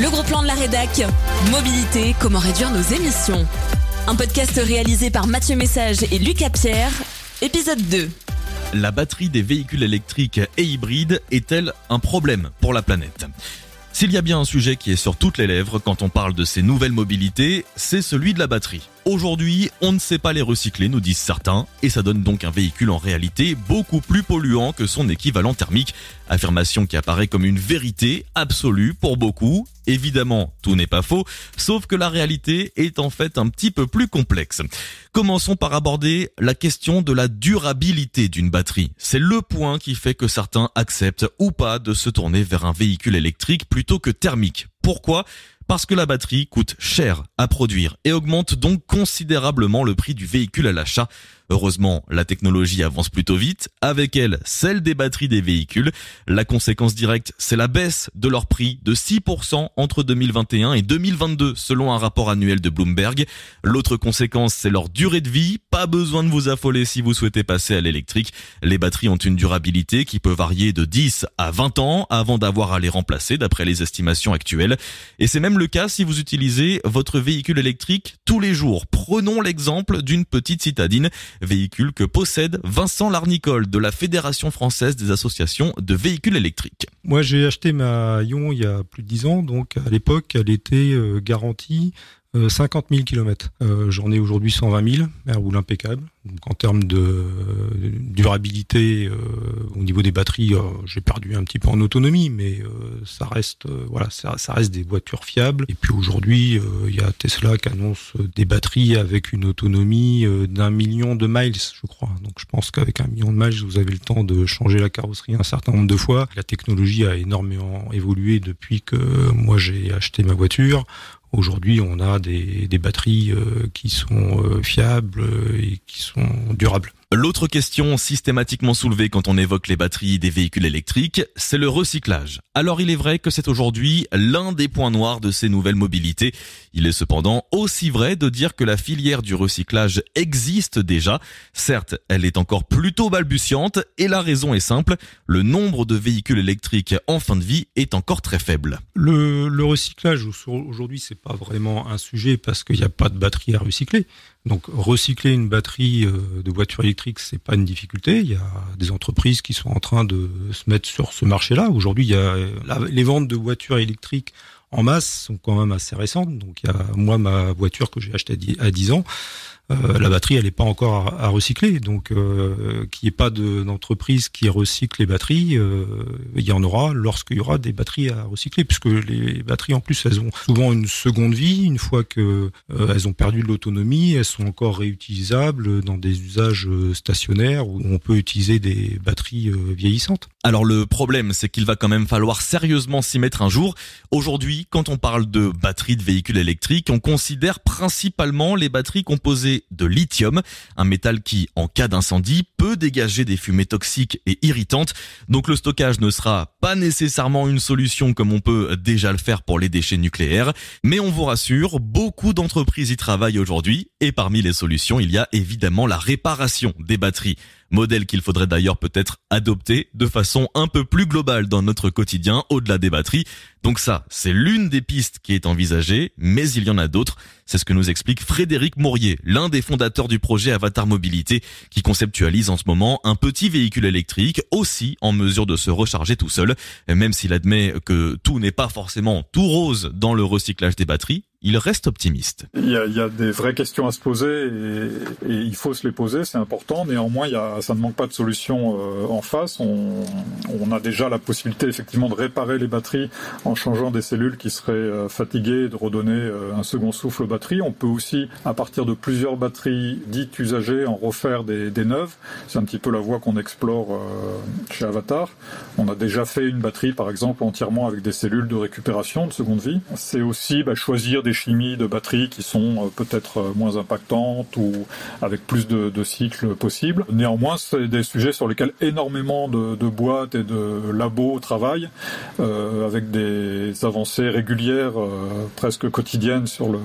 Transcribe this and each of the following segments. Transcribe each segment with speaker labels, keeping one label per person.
Speaker 1: Le gros plan de la rédac. Mobilité, comment réduire nos émissions. Un podcast réalisé par Mathieu Message et Lucas Pierre. Épisode 2.
Speaker 2: La batterie des véhicules électriques et hybrides est-elle un problème pour la planète? S'il y a bien un sujet qui est sur toutes les lèvres quand on parle de ces nouvelles mobilités, c'est celui de la batterie. Aujourd'hui, on ne sait pas les recycler, nous disent certains, et ça donne donc un véhicule en réalité beaucoup plus polluant que son équivalent thermique. Affirmation qui apparaît comme une vérité absolue pour beaucoup. Évidemment, tout n'est pas faux, sauf que la réalité est en fait un petit peu plus complexe. Commençons par aborder la question de la durabilité d'une batterie. C'est le point qui fait que certains acceptent ou pas de se tourner vers un véhicule électrique plutôt que thermique. Pourquoi? Parce que la batterie coûte cher à produire et augmente donc considérablement le prix du véhicule à l'achat. Heureusement, la technologie avance plutôt vite, avec elle celle des batteries des véhicules. La conséquence directe, c'est la baisse de leur prix de 6% entre 2021 et 2022 selon un rapport annuel de Bloomberg. L'autre conséquence, c'est leur durée de vie. Pas besoin de vous affoler si vous souhaitez passer à l'électrique. Les batteries ont une durabilité qui peut varier de 10 à 20 ans avant d'avoir à les remplacer d'après les estimations actuelles. Et c'est même le cas si vous utilisez votre véhicule électrique tous les jours. Prenons l'exemple d'une petite citadine véhicule que possède Vincent Larnicole de la Fédération française des associations de véhicules électriques.
Speaker 3: Moi, j'ai acheté ma Ion il y a plus de 10 ans, donc à l'époque, elle était euh, garantie 50 000 km. J'en ai aujourd'hui 120 000, elle impeccable. Donc en termes de durabilité, euh, au niveau des batteries, euh, j'ai perdu un petit peu en autonomie, mais euh, ça reste voilà, ça, ça, reste des voitures fiables. Et puis aujourd'hui, il y a Tesla qui annonce des batteries avec une autonomie d'un million de miles, je crois. Donc je pense qu'avec un million de miles, vous avez le temps de changer la carrosserie un certain nombre de fois. La technologie a énormément évolué depuis que moi j'ai acheté ma voiture. Aujourd'hui, on a des, batteries euh, qui sont euh, fiables et qui sont durables.
Speaker 2: L'autre question systématiquement soulevée quand on évoque les batteries des véhicules électriques, c'est le recyclage. Alors il est vrai que c'est aujourd'hui l'un des points noirs de ces nouvelles mobilités. Il est cependant aussi vrai de dire que la filière du recyclage existe déjà. Certes, elle est encore plutôt balbutiante et la raison est simple, le nombre de véhicules électriques en fin de vie est encore très faible.
Speaker 3: Le, recyclage aujourd'hui c'est pas vraiment un sujet parce qu'il n'y a pas de batterie à recycler. Donc recycler une batterie euh, de voiture électrique, c'est pas une difficulté. Il y a des entreprises qui sont en train de se mettre sur ce marché-là. Aujourd'hui, il y a les ventes de voitures électriques en masse sont quand même assez récentes. Donc il y a moi ma voiture que j'ai achetée à 10 ans, euh, la batterie elle n'est pas encore à, recycler, donc euh, qu'il n'y ait pas d'entreprise qui recycle les batteries, euh, il y en aura lorsqu'il y aura des batteries à recycler, puisque les batteries en plus elles ont souvent une seconde vie, une fois que elles ont perdu de l'autonomie, elles sont encore réutilisables dans des usages stationnaires où on peut utiliser des batteries vieillissantes.
Speaker 2: Alors le problème c'est qu'il va quand même falloir sérieusement s'y mettre un jour. Aujourd'hui, quand on parle de batteries de véhicules électriques, on considère principalement les batteries composées de lithium, un métal qui, en cas d'incendie, peut dégager des fumées toxiques et irritantes. Donc le stockage ne sera pas nécessairement une solution comme on peut déjà le faire pour les déchets nucléaires, mais on vous rassure, beaucoup d'entreprises y travaillent aujourd'hui, et parmi les solutions, il y a évidemment la réparation des batteries modèle qu'il faudrait d'ailleurs peut-être adopter de façon un peu plus globale dans notre quotidien au-delà des batteries. Donc ça, c'est l'une des pistes qui est envisagée, mais il y en a d'autres. C'est ce que nous explique Frédéric Mourier, l'un des fondateurs du projet Avatar Mobilité, qui conceptualise en ce moment un petit véhicule électrique aussi en mesure de se recharger tout seul, même s'il admet que tout n'est pas forcément tout rose dans le recyclage des batteries il reste optimiste.
Speaker 4: Il y, a, il y a, des vraies questions à se poser et, il faut se les poser, c'est important. Néanmoins, il y a, ça ne manque pas de solutions euh, en face. On, on, a déjà la possibilité effectivement de réparer les batteries en changeant des cellules qui seraient euh, fatiguées et de redonner euh, un second souffle aux batteries. On peut aussi, à partir de plusieurs batteries dites usagées, en refaire des, des neuves. C'est un petit peu la voie qu'on explore chez Avatar. On a déjà fait une batterie, par exemple, entièrement avec des cellules de récupération de seconde vie. C'est aussi bah, choisir des chimies de batterie qui sont euh, peut-être euh, moins impactantes ou avec plus de, cycles possibles. Néanmoins, c'est des sujets sur lesquels énormément de, boîtes et de labos travaillent, euh, avec des avancées régulières, presque quotidiennes sur le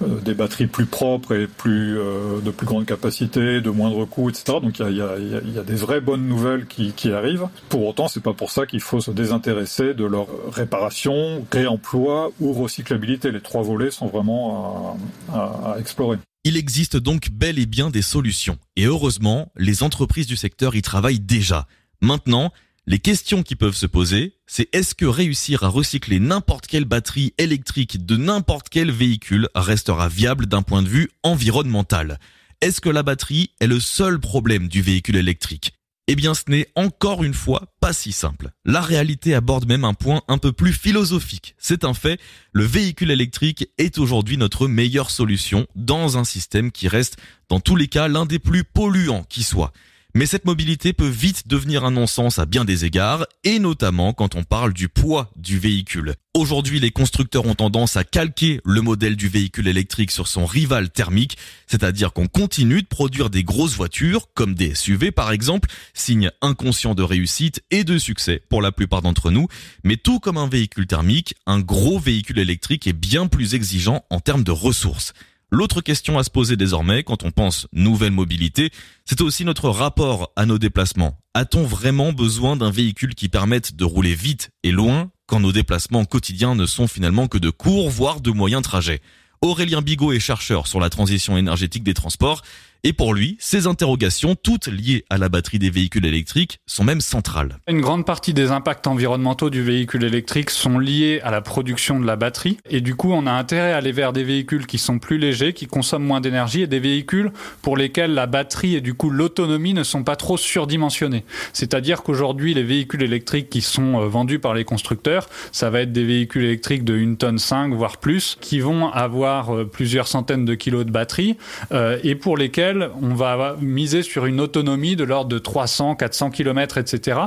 Speaker 4: des batteries plus propres et plus de plus grande capacité, de moindre coût, etc. Donc il y a, y a, des vraies bonnes nouvelles qui, qui arrivent. Pour autant, c'est pas pour ça qu'il faut se désintéresser de leur réparation, réemploi ou recyclabilité. Les trois volets sont vraiment à, à explorer.
Speaker 2: Il existe donc bel et bien des solutions. Et heureusement, les entreprises du secteur y travaillent déjà. Maintenant, les questions qui peuvent se poser, c'est est-ce que réussir à recycler n'importe quelle batterie électrique de n'importe quel véhicule restera viable d'un point de vue environnemental? Est-ce que la batterie est le seul problème du véhicule électrique? Eh bien, ce n'est encore une fois pas si simple. La réalité aborde même un point un peu plus philosophique. C'est un fait, le véhicule électrique est aujourd'hui notre meilleure solution dans un système qui reste, dans tous les cas, l'un des plus polluants qui soit. Mais cette mobilité peut vite devenir un non-sens à bien des égards, et notamment quand on parle du poids du véhicule. Aujourd'hui, les constructeurs ont tendance à calquer le modèle du véhicule électrique sur son rival thermique, c'est-à-dire qu'on continue de produire des grosses voitures, comme des SUV par exemple, signe inconscient de réussite et de succès pour la plupart d'entre nous, mais tout comme un véhicule thermique, un gros véhicule électrique est bien plus exigeant en termes de ressources. L'autre question à se poser désormais quand on pense nouvelle mobilité, c'est aussi notre rapport à nos déplacements. A-t-on vraiment besoin d'un véhicule qui permette de rouler vite et loin quand nos déplacements quotidiens ne sont finalement que de courts voire de moyens trajets? Aurélien Bigot est chercheur sur la transition énergétique des transports et pour lui, ces interrogations, toutes liées à la batterie des véhicules électriques, sont même centrales.
Speaker 5: Une grande partie des impacts environnementaux du véhicule électrique sont liés à la production de la batterie. Et du coup, on a intérêt à aller vers des véhicules qui sont plus légers, qui consomment moins d'énergie, et des véhicules pour lesquels la batterie et du coup l'autonomie ne sont pas trop surdimensionnés. C'est-à-dire qu'aujourd'hui, les véhicules électriques qui sont euh, vendus par les constructeurs, ça va être des véhicules électriques de 1 tonne 5, voire plus, qui vont avoir euh, plusieurs centaines de kilos de batterie, euh, et pour lesquels on va miser sur une autonomie de l'ordre de 300, 400 km, etc.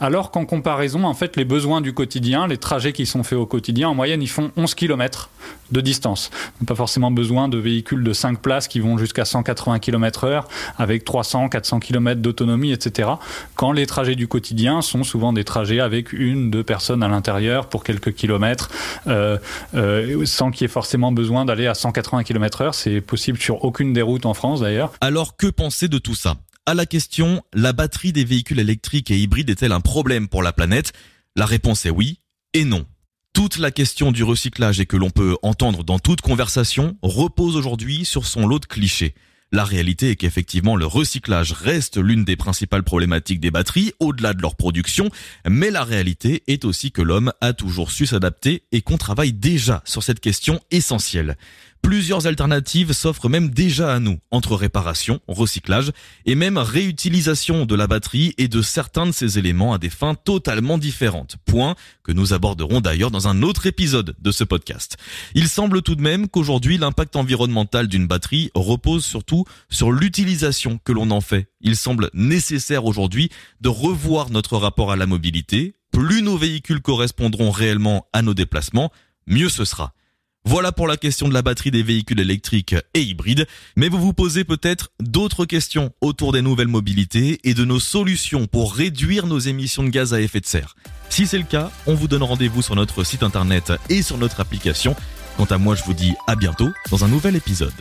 Speaker 5: Alors qu'en comparaison, en fait, les besoins du quotidien, les trajets qui sont faits au quotidien, en moyenne, ils font 11 km de distance. pas forcément besoin de véhicules de 5 places qui vont jusqu'à 180 km heure avec 300, 400 km d'autonomie, etc. Quand les trajets du quotidien sont souvent des trajets avec une, deux personnes à l'intérieur pour quelques kilomètres, euh, euh, sans qu'il y ait forcément besoin d'aller à 180 km heure. C'est possible sur aucune des routes en France d'ailleurs.
Speaker 2: Alors que penser de tout ça? À la question, la batterie des véhicules électriques et hybrides est-elle un problème pour la planète? La réponse est oui et non. Toute la question du recyclage et que l'on peut entendre dans toute conversation repose aujourd'hui sur son lot de clichés. La réalité est qu'effectivement le recyclage reste l'une des principales problématiques des batteries au-delà de leur production, mais la réalité est aussi que l'homme a toujours su s'adapter et qu'on travaille déjà sur cette question essentielle. Plusieurs alternatives s'offrent même déjà à nous, entre réparation, recyclage et même réutilisation de la batterie et de certains de ces éléments à des fins totalement différentes. Point que nous aborderons d'ailleurs dans un autre épisode de ce podcast. Il semble tout de même qu'aujourd'hui l'impact environnemental d'une batterie repose surtout sur l'utilisation que l'on en fait. Il semble nécessaire aujourd'hui de revoir notre rapport à la mobilité. Plus nos véhicules correspondront réellement à nos déplacements, mieux ce sera. Voilà pour la question de la batterie des véhicules électriques et hybrides, mais vous vous posez peut-être d'autres questions autour des nouvelles mobilités et de nos solutions pour réduire nos émissions de gaz à effet de serre. Si c'est le cas, on vous donne rendez-vous sur notre site internet et sur notre application. Quant à moi, je vous dis à bientôt dans un nouvel épisode.